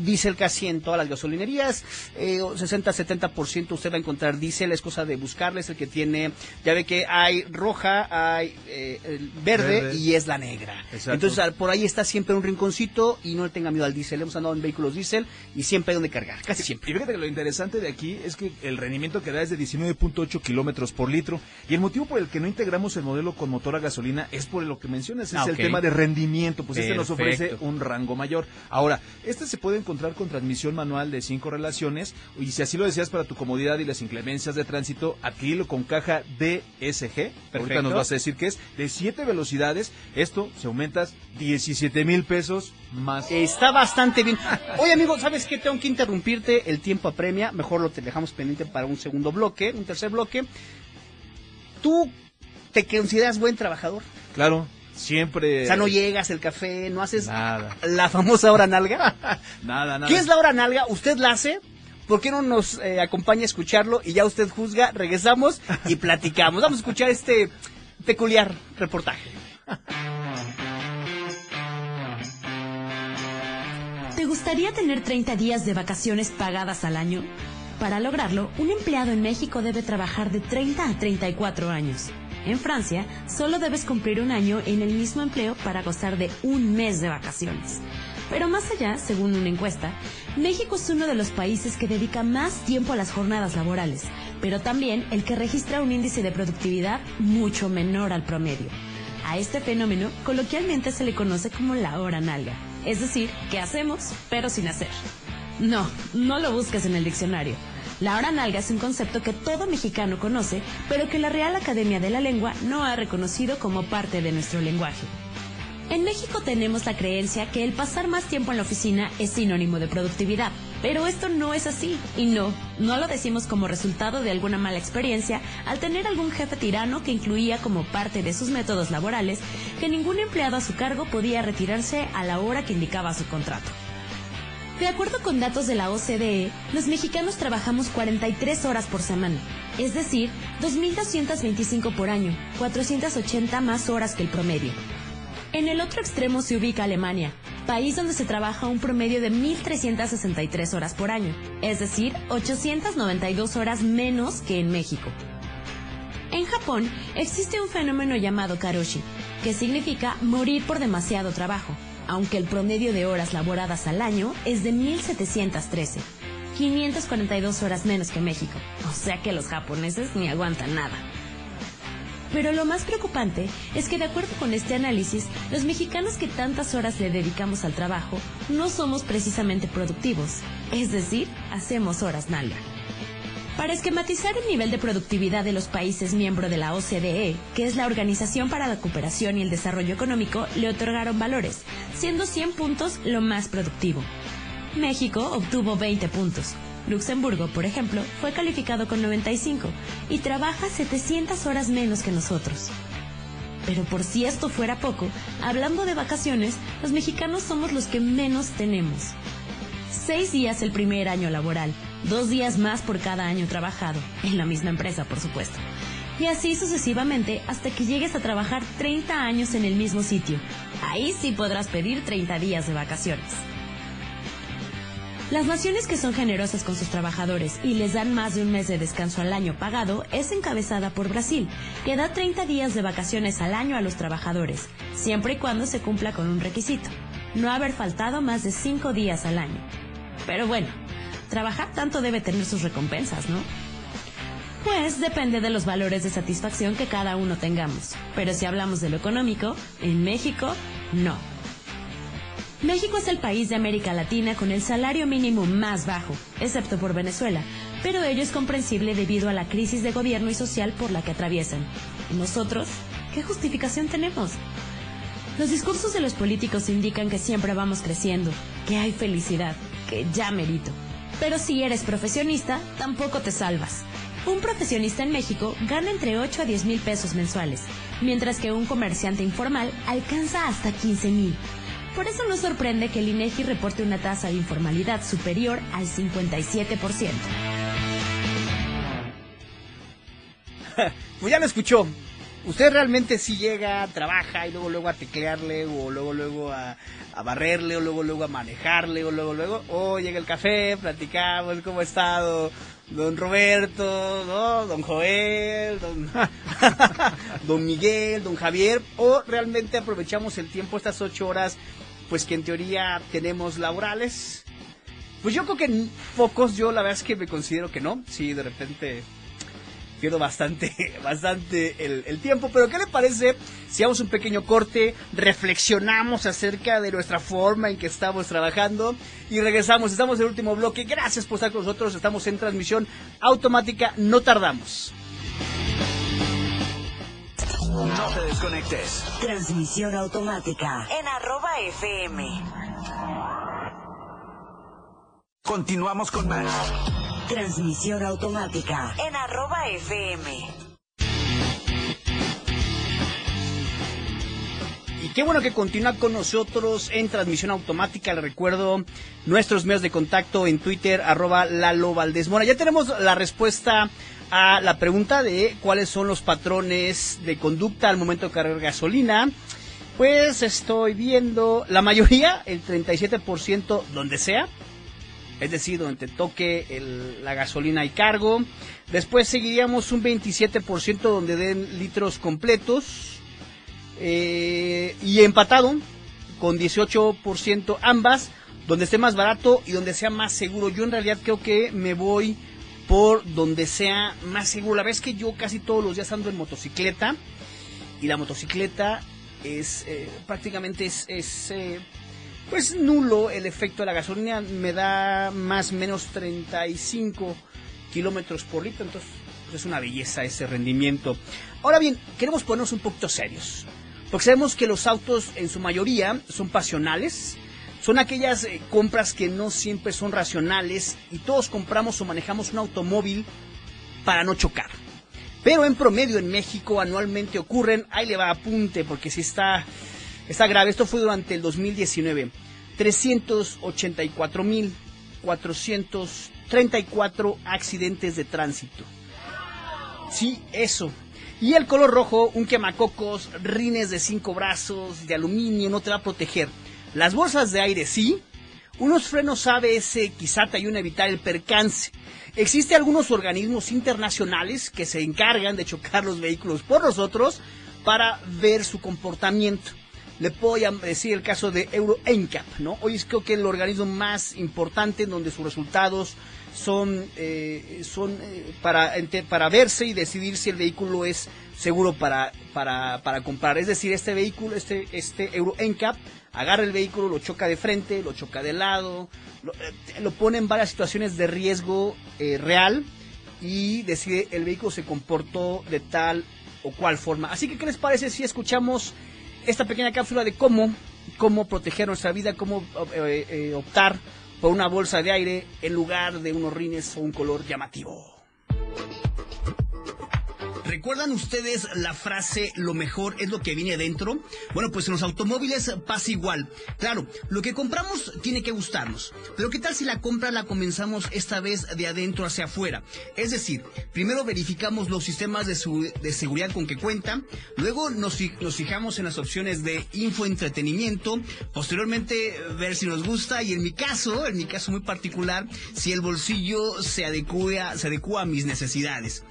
diésel casi en todas las gasolinerías, eh, 60-70% usted va a encontrar diésel, es cosa de buscarles, el que tiene, ya ve que hay roja, hay eh, verde, y es la negra. Entonces por ahí está siempre un rinconcito y no le tenga miedo al diésel, hemos andado en vehículos diésel y siempre hay donde cargar, casi siempre. Y fíjate que lo interesante de aquí es que el rendimiento que da es de 19.8 kilómetros por litro. Y el motivo por el que no integramos el modelo con motor a gasolina es por lo que mencionas, es ah, el tema de rendimiento, pues este nos ofrece un rango mayor. Ahora, este se puede encontrar con transmisión manual de cinco relaciones y si así lo deseas para tu comodidad y las inclemencias de tránsito, adquirirlo con caja DSG. Perfecto. Ahorita nos vas a decir que es de siete velocidades. Esto se aumenta 17 mil pesos más. Está bastante bien. Oye, amigo, ¿sabes qué? Tengo que interrumpirte. El tiempo apremia. Mejor lo te dejamos pendiente para un segundo bloque, un tercer bloque. ¿Tú te consideras buen trabajador? Claro. Siempre. O sea, no llegas el café, no haces nada. la famosa hora nalga. nada, nada. ¿Qué es la hora nalga? ¿Usted la hace? ¿Por qué no nos eh, acompaña a escucharlo y ya usted juzga? Regresamos y platicamos. Vamos a escuchar este peculiar reportaje. ¿Te gustaría tener 30 días de vacaciones pagadas al año? Para lograrlo, un empleado en México debe trabajar de 30 a 34 años. En Francia, solo debes cumplir un año en el mismo empleo para gozar de un mes de vacaciones. Pero más allá, según una encuesta, México es uno de los países que dedica más tiempo a las jornadas laborales, pero también el que registra un índice de productividad mucho menor al promedio. A este fenómeno coloquialmente se le conoce como la hora nalga, es decir, que hacemos pero sin hacer. No, no lo busques en el diccionario. La hora nalga es un concepto que todo mexicano conoce, pero que la Real Academia de la Lengua no ha reconocido como parte de nuestro lenguaje. En México tenemos la creencia que el pasar más tiempo en la oficina es sinónimo de productividad, pero esto no es así. Y no, no lo decimos como resultado de alguna mala experiencia al tener algún jefe tirano que incluía como parte de sus métodos laborales que ningún empleado a su cargo podía retirarse a la hora que indicaba su contrato. De acuerdo con datos de la OCDE, los mexicanos trabajamos 43 horas por semana, es decir, 2.225 por año, 480 más horas que el promedio. En el otro extremo se ubica Alemania, país donde se trabaja un promedio de 1.363 horas por año, es decir, 892 horas menos que en México. En Japón existe un fenómeno llamado karoshi, que significa morir por demasiado trabajo aunque el promedio de horas laboradas al año es de 1.713, 542 horas menos que México, o sea que los japoneses ni aguantan nada. Pero lo más preocupante es que de acuerdo con este análisis, los mexicanos que tantas horas le dedicamos al trabajo no somos precisamente productivos, es decir, hacemos horas nalga. Para esquematizar el nivel de productividad de los países miembros de la OCDE, que es la Organización para la Cooperación y el Desarrollo Económico, le otorgaron valores, siendo 100 puntos lo más productivo. México obtuvo 20 puntos. Luxemburgo, por ejemplo, fue calificado con 95 y trabaja 700 horas menos que nosotros. Pero por si esto fuera poco, hablando de vacaciones, los mexicanos somos los que menos tenemos. Seis días el primer año laboral, dos días más por cada año trabajado, en la misma empresa, por supuesto. Y así sucesivamente hasta que llegues a trabajar 30 años en el mismo sitio. Ahí sí podrás pedir 30 días de vacaciones. Las naciones que son generosas con sus trabajadores y les dan más de un mes de descanso al año pagado es encabezada por Brasil, que da 30 días de vacaciones al año a los trabajadores, siempre y cuando se cumpla con un requisito, no haber faltado más de 5 días al año. Pero bueno, trabajar tanto debe tener sus recompensas, ¿no? Pues depende de los valores de satisfacción que cada uno tengamos. Pero si hablamos de lo económico, en México, no. México es el país de América Latina con el salario mínimo más bajo, excepto por Venezuela, pero ello es comprensible debido a la crisis de gobierno y social por la que atraviesan. ¿Y nosotros? ¿Qué justificación tenemos? Los discursos de los políticos indican que siempre vamos creciendo, que hay felicidad, que ya merito. Pero si eres profesionista, tampoco te salvas. Un profesionista en México gana entre 8 a 10 mil pesos mensuales, mientras que un comerciante informal alcanza hasta 15 mil. Por eso no sorprende que el INEGI reporte una tasa de informalidad superior al 57%. pues ya lo escuchó. Usted realmente si llega, trabaja y luego luego a teclearle o luego luego a, barrerle o luego luego a manejarle o luego luego, o llega el café, platicamos, ¿cómo ha estado? Don Roberto. Don Joel, don, don Miguel, don Javier, o realmente aprovechamos el tiempo, estas ocho horas, pues que en teoría tenemos laborales. Pues yo creo que pocos, yo la verdad es que me considero que no, sí, de repente pierdo bastante, bastante el, tiempo. Pero ¿qué le parece si hacemos un pequeño corte, reflexionamos acerca de nuestra forma en que estamos trabajando y regresamos? Estamos en el último bloque. Gracias por estar con nosotros. Estamos en transmisión automática. No tardamos. No te desconectes. Transmisión automática en arroba FM. Continuamos con más. Transmisión automática en arroba FM. Y qué bueno que continúa con nosotros en transmisión automática. Le recuerdo nuestros medios de contacto en Twitter, arroba Lalo Valdesmora. Ya tenemos la respuesta a la pregunta de cuáles son los patrones de conducta al momento de cargar gasolina. Pues estoy viendo la mayoría, el 37% donde sea, es decir, donde te toque la gasolina y cargo. Después seguiríamos un 27% donde den litros completos. Eh, y empatado con 18% ambas, donde esté más barato y donde sea más seguro. Yo en realidad creo que me voy por donde sea más seguro. La vez que yo casi todos los días ando en motocicleta y la motocicleta es eh, prácticamente es, eh, pues nulo el efecto de la gasolina, me da más o menos 35 kilómetros por litro, entonces pues, es una belleza ese rendimiento. Ahora bien, queremos ponernos un poquito serios, porque sabemos que los autos en su mayoría son pasionales, son aquellas eh, compras que no siempre son racionales y todos compramos o manejamos un automóvil para no chocar. Pero en promedio en México anualmente ocurren, ahí le va apunte porque si está Está grave, esto fue durante el 2019. 384.434 accidentes de tránsito. Sí, eso. Y el color rojo, un quemacocos, rines de cinco brazos, de aluminio, no te va a proteger. Las bolsas de aire sí. Unos frenos ABS quizá te ayuden a evitar el percance. Existen algunos organismos internacionales que se encargan de chocar los vehículos por nosotros para ver su comportamiento le puedo decir el caso de Euro NCAP, ¿no? Hoy es creo que el organismo más importante en donde sus resultados son, eh, son eh, para, para verse y decidir si el vehículo es seguro para, para, para comprar. Es decir, este vehículo, este, este Euro NCAP, agarra el vehículo, lo choca de frente, lo choca de lado, lo, eh, lo pone en varias situaciones de riesgo real y decide el vehículo se comportó de tal o cual forma. Así que, ¿qué les parece si escuchamos esta pequeña cápsula de cómo, cómo proteger nuestra vida, cómo eh, eh, optar por una bolsa de aire en lugar de unos rines o un color llamativo. ¿Recuerdan ustedes la frase lo mejor es lo que viene dentro? Bueno, pues en los automóviles pasa igual. Claro, lo que compramos tiene que gustarnos. Pero ¿qué tal si la compra la comenzamos esta vez de adentro hacia afuera? Es decir, primero verificamos los sistemas de, seguridad con que cuenta, luego nos, fijamos en las opciones de infoentretenimiento, posteriormente ver si nos gusta y en mi caso, en mi caso muy particular, si el bolsillo se adecua, se adecua a mis necesidades.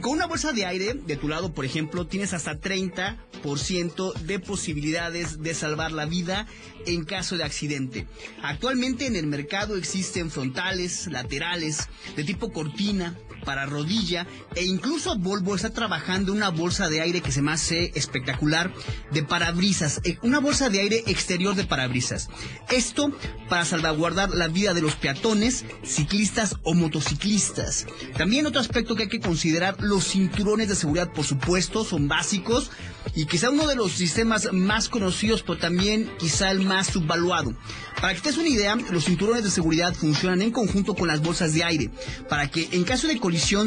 Con una bolsa de aire de tu lado, por ejemplo, tienes hasta 30% de posibilidades de salvar la vida en caso de accidente. Actualmente en el mercado existen frontales, laterales, de tipo cortina, para rodilla e incluso Volvo está trabajando una bolsa de aire que se me hace espectacular de parabrisas, eh, una bolsa de aire exterior de parabrisas. Esto para salvaguardar la vida de los peatones, ciclistas o motociclistas. También otro aspecto que hay que considerar, los cinturones de seguridad por supuesto son básicos y quizá uno de los sistemas más conocidos pero también quizá el más subvaluado. Para que te des una idea, los cinturones de seguridad funcionan en conjunto con las bolsas de aire, para que en caso de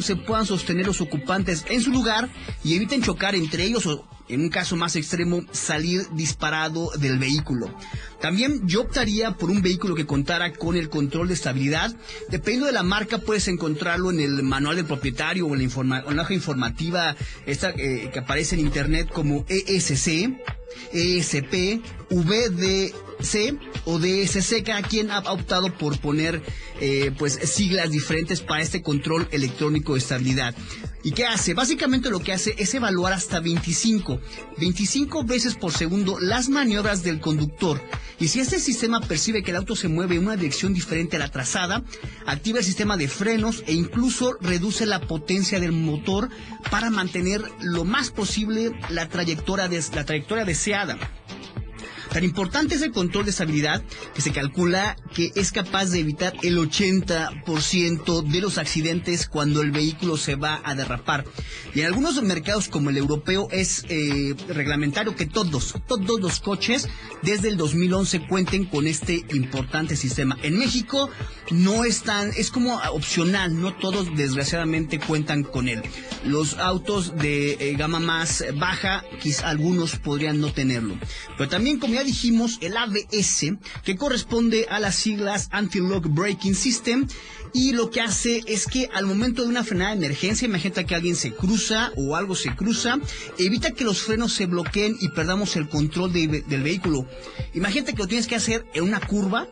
se puedan sostener los ocupantes en su lugar y eviten chocar entre ellos o en un caso más extremo, salir disparado del vehículo. También yo optaría por un vehículo que contara con el control de estabilidad. Dependiendo de la marca, puedes encontrarlo en el manual del propietario o en la, hoja informativa esta, eh, que aparece en internet como ESC, ESP, VDC o DSC. Cada quien ha optado por poner eh, pues siglas diferentes para este control electrónico de estabilidad. ¿Y qué hace? Básicamente lo que hace es evaluar hasta 25, 25 veces por segundo las maniobras del conductor. Y si este sistema percibe que el auto se mueve en una dirección diferente a la trazada, activa el sistema de frenos e incluso reduce la potencia del motor para mantener lo más posible la trayectoria, la trayectoria deseada. Tan importante es el control de estabilidad que se calcula que es capaz de evitar el 80% de los accidentes cuando el vehículo se va a derrapar. Y en algunos mercados como el europeo es eh, reglamentario que todos, todos los coches desde el 2011 cuenten con este importante sistema. En México no es tan, es como opcional, no todos desgraciadamente cuentan con él. Los autos de eh, gama más baja, quizá algunos podrían no tenerlo. Pero también dijimos, el ABS, que corresponde a las siglas Anti-Lock Braking System, y lo que hace es que al momento de una frenada de emergencia, imagínate que alguien se cruza o algo se cruza, evita que los frenos se bloqueen y perdamos el control del vehículo. Imagínate que lo tienes que hacer en una curva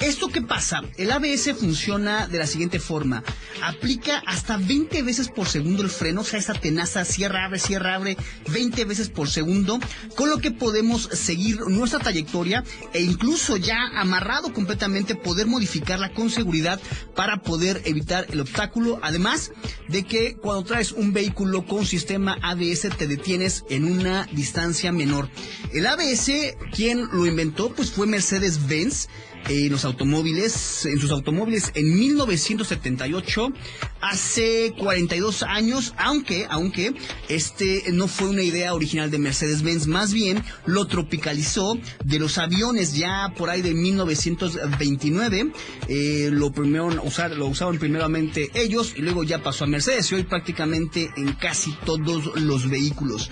¿Esto qué pasa? El ABS funciona de la siguiente forma. Aplica hasta 20 veces por segundo el freno, o sea, esa tenaza cierra, abre, cierra, abre 20 veces por segundo, con lo que podemos seguir nuestra trayectoria e incluso ya amarrado completamente poder modificarla con seguridad para poder evitar el obstáculo. Además de que cuando traes un vehículo con sistema ABS te detienes en una distancia menor. El ABS, quien lo inventó, pues fue Mercedes-Benz en los automóviles, en sus automóviles en 1978, hace 42 años, aunque, aunque este no fue una idea original de Mercedes-Benz, más bien lo tropicalizó de los aviones ya por ahí de 1929, eh, lo primero usar, lo usaron primeramente ellos y luego ya pasó a Mercedes y hoy prácticamente en casi todos los vehículos.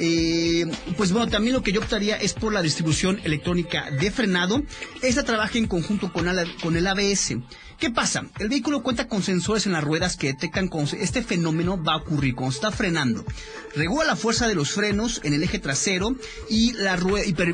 Eh, pues bueno, también lo que yo optaría es por la distribución electrónica de frenado. Esta trabaja en conjunto con, con el ABS. ¿Qué pasa? El vehículo cuenta con sensores en las ruedas que detectan cuando este fenómeno va a ocurrir, cuando está frenando. Regula la fuerza de los frenos en el eje trasero y,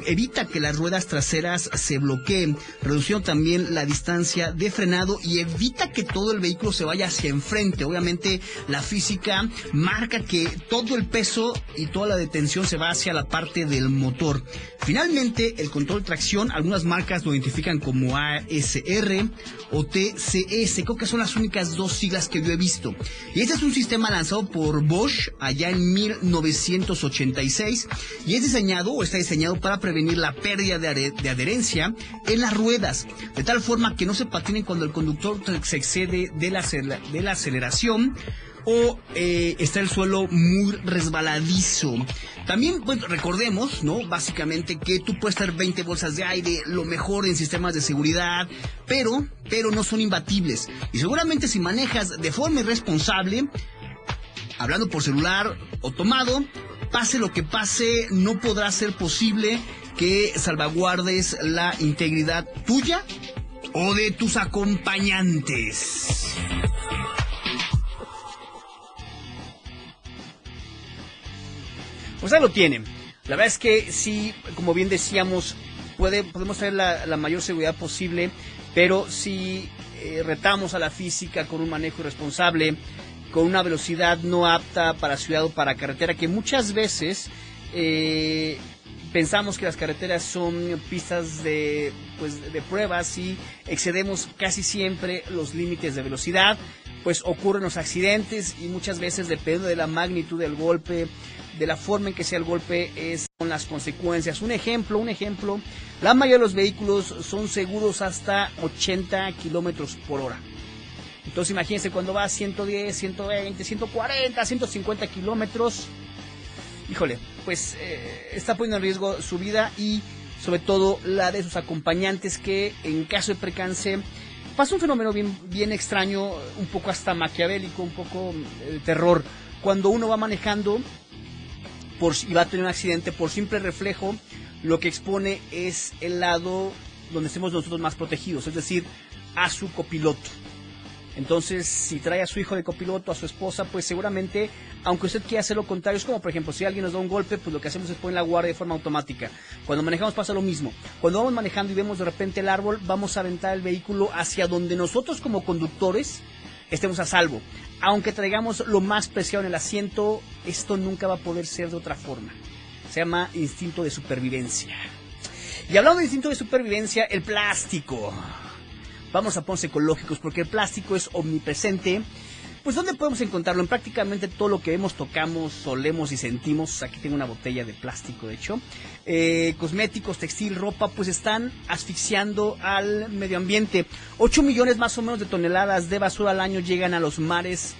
evita que las ruedas traseras se bloqueen, reduciendo también la distancia de frenado y evita que todo el vehículo se vaya hacia enfrente. Obviamente la física marca que todo el peso y toda la detención se va hacia la parte del motor. Finalmente, el control de tracción, algunas marcas lo identifican como ASR o T CS, creo que son las únicas dos siglas que yo he visto. Y este es un sistema lanzado por Bosch allá en 1986 y es diseñado o está diseñado para prevenir la pérdida de, adherencia en las ruedas, de tal forma que no se patinen cuando el conductor se excede de la, de la aceleración o eh, está el suelo muy resbaladizo. También pues, recordemos, ¿no? Básicamente que tú puedes tener 20 bolsas de aire, lo mejor en sistemas de seguridad, pero, pero no son imbatibles. Y seguramente si manejas de forma irresponsable, hablando por celular o tomado, pase lo que pase, no podrá ser posible que salvaguardes la integridad tuya o de tus acompañantes. Pues ahí lo tienen. La verdad es que sí, como bien decíamos, puede, podemos tener la, mayor seguridad posible, pero si eh, retamos a la física con un manejo irresponsable, con una velocidad no apta para ciudad o para carretera, que muchas veces eh, pensamos que las carreteras son pistas de, pues, de pruebas y excedemos casi siempre los límites de velocidad, pues ocurren los accidentes y muchas veces depende de la magnitud del golpe de la forma en que sea el golpe es con las consecuencias. Un ejemplo, un ejemplo, la mayoría de los vehículos son seguros hasta 80 kilómetros por hora. Entonces imagínense cuando va a 110, 120, 140, 150 kilómetros. Híjole, pues eh, está poniendo en riesgo su vida y sobre todo la de sus acompañantes que en caso de precance pasa un fenómeno bien, bien extraño, un poco hasta maquiavélico, un poco eh, terror. Cuando uno va manejando por, y va a tener un accidente por simple reflejo, lo que expone es el lado donde estemos nosotros más protegidos, es decir, a su copiloto. Entonces, si trae a su hijo de copiloto, a su esposa, pues seguramente, aunque usted quiera hacer lo contrario, es como por ejemplo, si alguien nos da un golpe, pues lo que hacemos es poner la guardia de forma automática. Cuando manejamos pasa lo mismo. Cuando vamos manejando y vemos de repente el árbol, vamos a aventar el vehículo hacia donde nosotros como conductores estemos a salvo. Aunque traigamos lo más preciado en el asiento, esto nunca va a poder ser de otra forma. Se llama instinto de supervivencia. Y hablando de instinto de supervivencia, el plástico vamos a ponernos ecológicos porque el plástico es omnipresente. Pues ¿dónde podemos encontrarlo? En prácticamente todo lo que vemos, tocamos, solemos y sentimos. Aquí tengo una botella de plástico, de hecho. Eh, cosméticos, textil, ropa, pues están asfixiando al medio ambiente. 8 millones más o menos de toneladas de basura al año llegan a los mares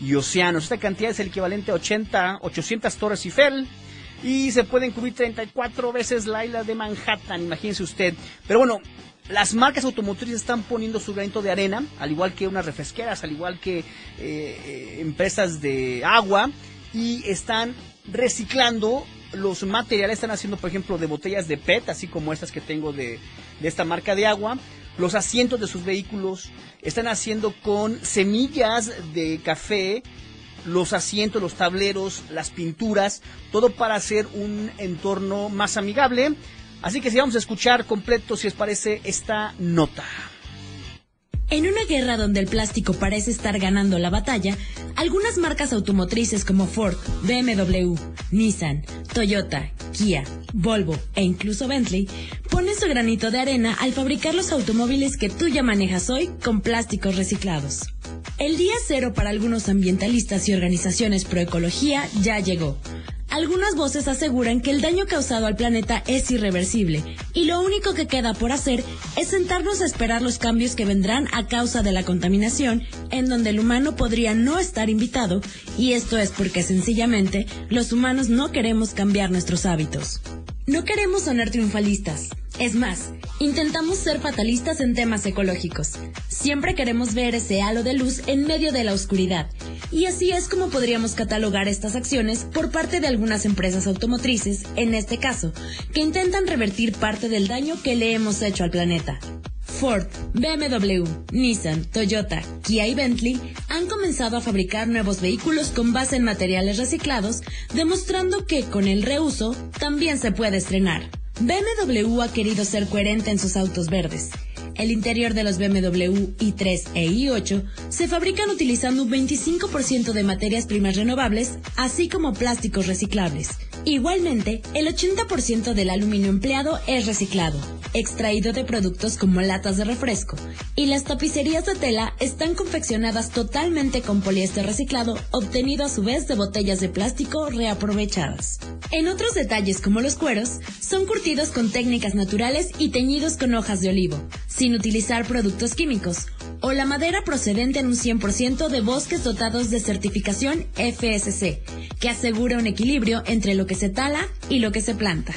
y océanos. Esta cantidad es el equivalente a 80, 800 torres Eiffel. Y se pueden cubrir 34 veces la isla de Manhattan, imagínense usted. Pero bueno, las marcas automotrices están poniendo su granito de arena, al igual que unas refresqueras, al igual que eh, eh, empresas de agua, y están reciclando los materiales, están haciendo, por ejemplo, de botellas de PET, así como estas que tengo de, de esta marca de agua, los asientos de sus vehículos, están haciendo con semillas de café, los asientos, los tableros, las pinturas, todo para hacer un entorno más amigable Así que si vamos a escuchar completo, si os parece, esta nota. En una guerra donde el plástico parece estar ganando la batalla, algunas marcas automotrices como Ford, BMW, Nissan, Toyota, Kia, Volvo e incluso Bentley ponen su granito de arena al fabricar los automóviles que tú ya manejas hoy con plásticos reciclados. El día cero para algunos ambientalistas y organizaciones proecología ya llegó. Algunas voces aseguran que el daño causado al planeta es irreversible y lo único que queda por hacer es sentarnos a esperar los cambios que vendrán a causa de la contaminación, en donde el humano podría no estar invitado, y esto es porque sencillamente los humanos no queremos cambiar nuestros hábitos. No queremos sonar triunfalistas. Es más, intentamos ser fatalistas en temas ecológicos. Siempre queremos ver ese halo de luz en medio de la oscuridad. Y así es como podríamos catalogar estas acciones por parte de algunas empresas automotrices, en este caso, que intentan revertir parte del daño que le hemos hecho al planeta. Ford, BMW, Nissan, Toyota, Kia y Bentley han comenzado a fabricar nuevos vehículos con base en materiales reciclados, demostrando que con el reuso también se puede estrenar. BMW ha querido ser coherente en sus autos verdes. El interior de los BMW i3 e i8 se fabrican utilizando un 25% de materias primas renovables, así como plásticos reciclables. Igualmente, el 80% del aluminio empleado es reciclado, extraído de productos como latas de refresco, y las tapicerías de tela están confeccionadas totalmente con poliéster reciclado, obtenido a su vez de botellas de plástico reaprovechadas. En otros detalles como los cueros, son curtidos con técnicas naturales y teñidos con hojas de olivo, sin utilizar productos químicos, o la madera procedente en un 100% de bosques dotados de certificación FSC, que asegura un equilibrio entre lo que se tala y lo que se planta.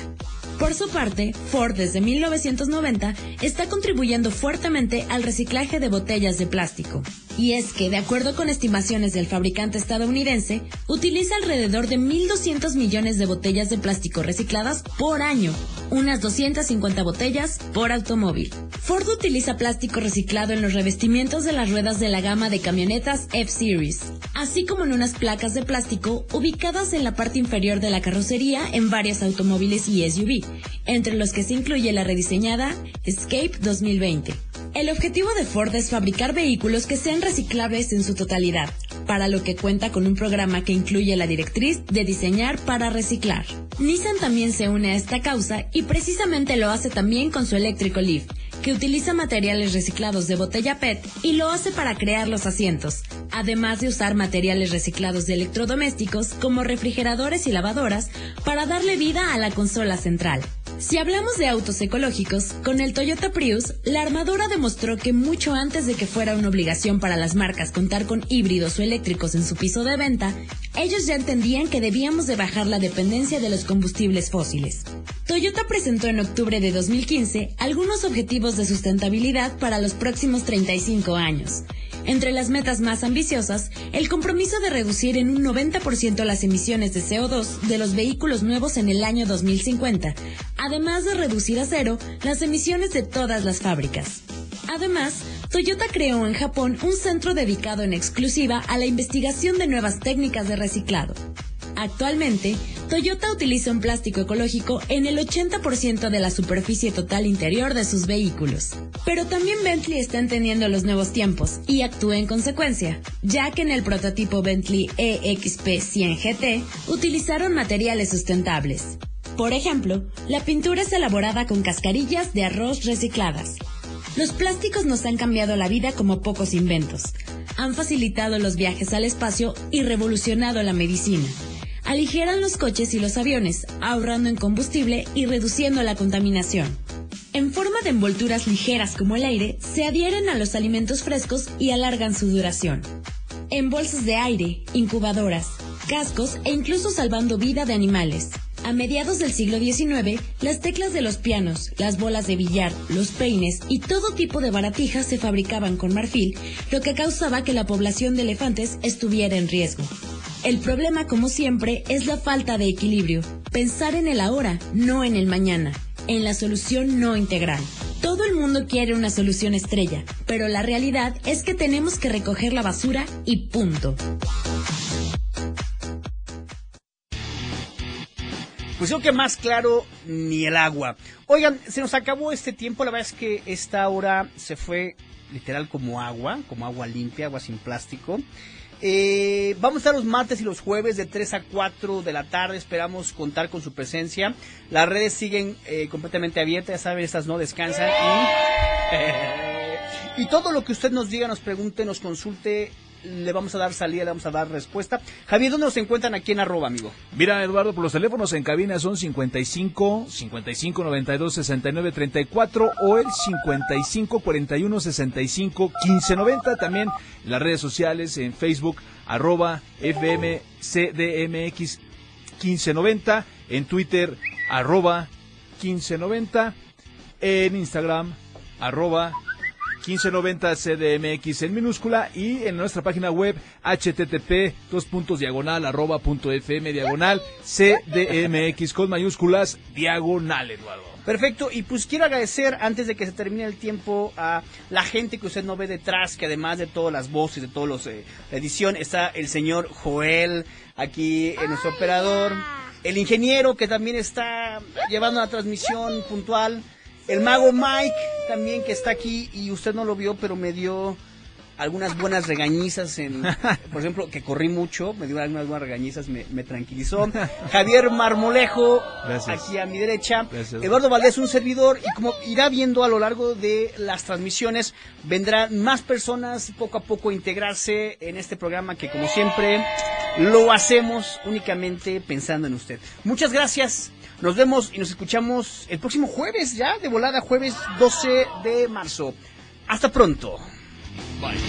Por su parte, Ford desde 1990 está contribuyendo fuertemente al reciclaje de botellas de plástico. Y es que, de acuerdo con estimaciones del fabricante estadounidense, utiliza alrededor de 1.200 millones de botellas de plástico recicladas por año, unas 250 botellas por automóvil. Ford utiliza plástico reciclado en los revestimientos de las ruedas de la gama de camionetas F-Series, así como en unas placas de plástico ubicadas en la parte inferior de la carrocería en varios automóviles y SUV, entre los que se incluye la rediseñada Escape 2020. El objetivo de Ford es fabricar vehículos que sean reciclables en su totalidad, para lo que cuenta con un programa que incluye la directriz de diseñar para reciclar. Nissan también se une a esta causa y precisamente lo hace también con su eléctrico Leaf, que utiliza materiales reciclados de botella PET y lo hace para crear los asientos, además de usar materiales reciclados de electrodomésticos como refrigeradores y lavadoras para darle vida a la consola central. Si hablamos de autos ecológicos, con el Toyota Prius, la armadura demostró que mucho antes de que fuera una obligación para las marcas contar con híbridos o eléctricos en su piso de venta, ellos ya entendían que debíamos de bajar la dependencia de los combustibles fósiles. Toyota presentó en octubre de 2015 algunos objetivos de sustentabilidad para los próximos 35 años Entre las metas más ambiciosas, el compromiso de reducir en un 90% las emisiones de CO2 de los vehículos nuevos en el año 2050, además de reducir a cero las emisiones de todas las fábricas. Además, Toyota creó en Japón un centro dedicado en exclusiva a la investigación de nuevas técnicas de reciclado. Actualmente, Toyota utiliza un plástico ecológico en el 80% de la superficie total interior de sus vehículos. Pero también Bentley está entendiendo los nuevos tiempos y actúa en consecuencia, ya que en el prototipo Bentley EXP 100 GT utilizaron materiales sustentables. Por ejemplo, la pintura es elaborada con cascarillas de arroz recicladas. Los plásticos nos han cambiado la vida como pocos inventos. Han facilitado los viajes al espacio y revolucionado la medicina aligeran los coches y los aviones, ahorrando en combustible y reduciendo la contaminación. En forma de envolturas ligeras como el aire, se adhieren a los alimentos frescos y alargan su duración. En bolsas de aire, incubadoras, cascos e incluso salvando vida de animales. A mediados del siglo XIX, las teclas de los pianos, las bolas de billar, los peines y todo tipo de baratijas se fabricaban con marfil, lo que causaba que la población de elefantes estuviera en riesgo. El problema, como siempre, es la falta de equilibrio. Pensar en el ahora, no en el mañana. En la solución no integral. Todo el mundo quiere una solución estrella, pero la realidad es que tenemos que recoger la basura y punto. Pues creo que más claro ni el agua. Oigan, se nos acabó este tiempo, la verdad es que esta hora se fue literal como agua, como agua limpia, agua sin plástico. Eh, vamos a estar los martes y los jueves de 3 a 4 de la tarde. Esperamos contar con su presencia. Las redes siguen eh, completamente abiertas. Ya saben, estas no descansan. Y, y todo lo que usted nos diga, nos pregunte, nos consulte le vamos a dar salida, le vamos a dar respuesta. Javier, ¿dónde nos encuentran aquí en arroba, amigo? Mira, Eduardo, por los teléfonos en cabina son 55 55 92 69 34 o el 55 41 65 15 90. También las redes sociales en Facebook, arroba FMCDMX 1590, en Twitter, arroba 1590, en Instagram, arroba 1590 CDMX en minúscula y en nuestra página web http dos puntos diagonal arroba punto fm diagonal CDMX con mayúsculas diagonal Eduardo. Perfecto, y pues quiero agradecer antes de que se termine el tiempo a la gente que usted no ve detrás, que además de todas las voces, de todos los eh, la edición, está el señor Joel aquí en nuestro operador, el ingeniero que también está llevando la transmisión puntual el mago Mike también que está aquí y usted no lo vio, pero me dio algunas buenas regañizas en, por ejemplo, que corrí mucho, me dio algunas buenas regañizas, me, tranquilizó. Javier Marmolejo, aquí a mi derecha. Eduardo Valdés, un servidor, y como irá viendo a lo largo de las transmisiones, vendrán más personas poco a poco a integrarse en este programa que como siempre lo hacemos únicamente pensando en usted. Muchas gracias. Nos vemos y nos escuchamos el próximo jueves, ya de volada, jueves 12 de marzo. Hasta pronto. Bye.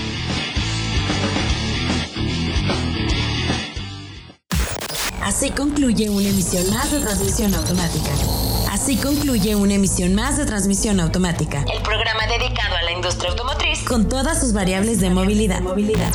Así concluye una emisión más de transmisión automática. Así concluye una emisión más de transmisión automática. El programa dedicado a la industria automotriz con todas sus variables de movilidad. movilidad.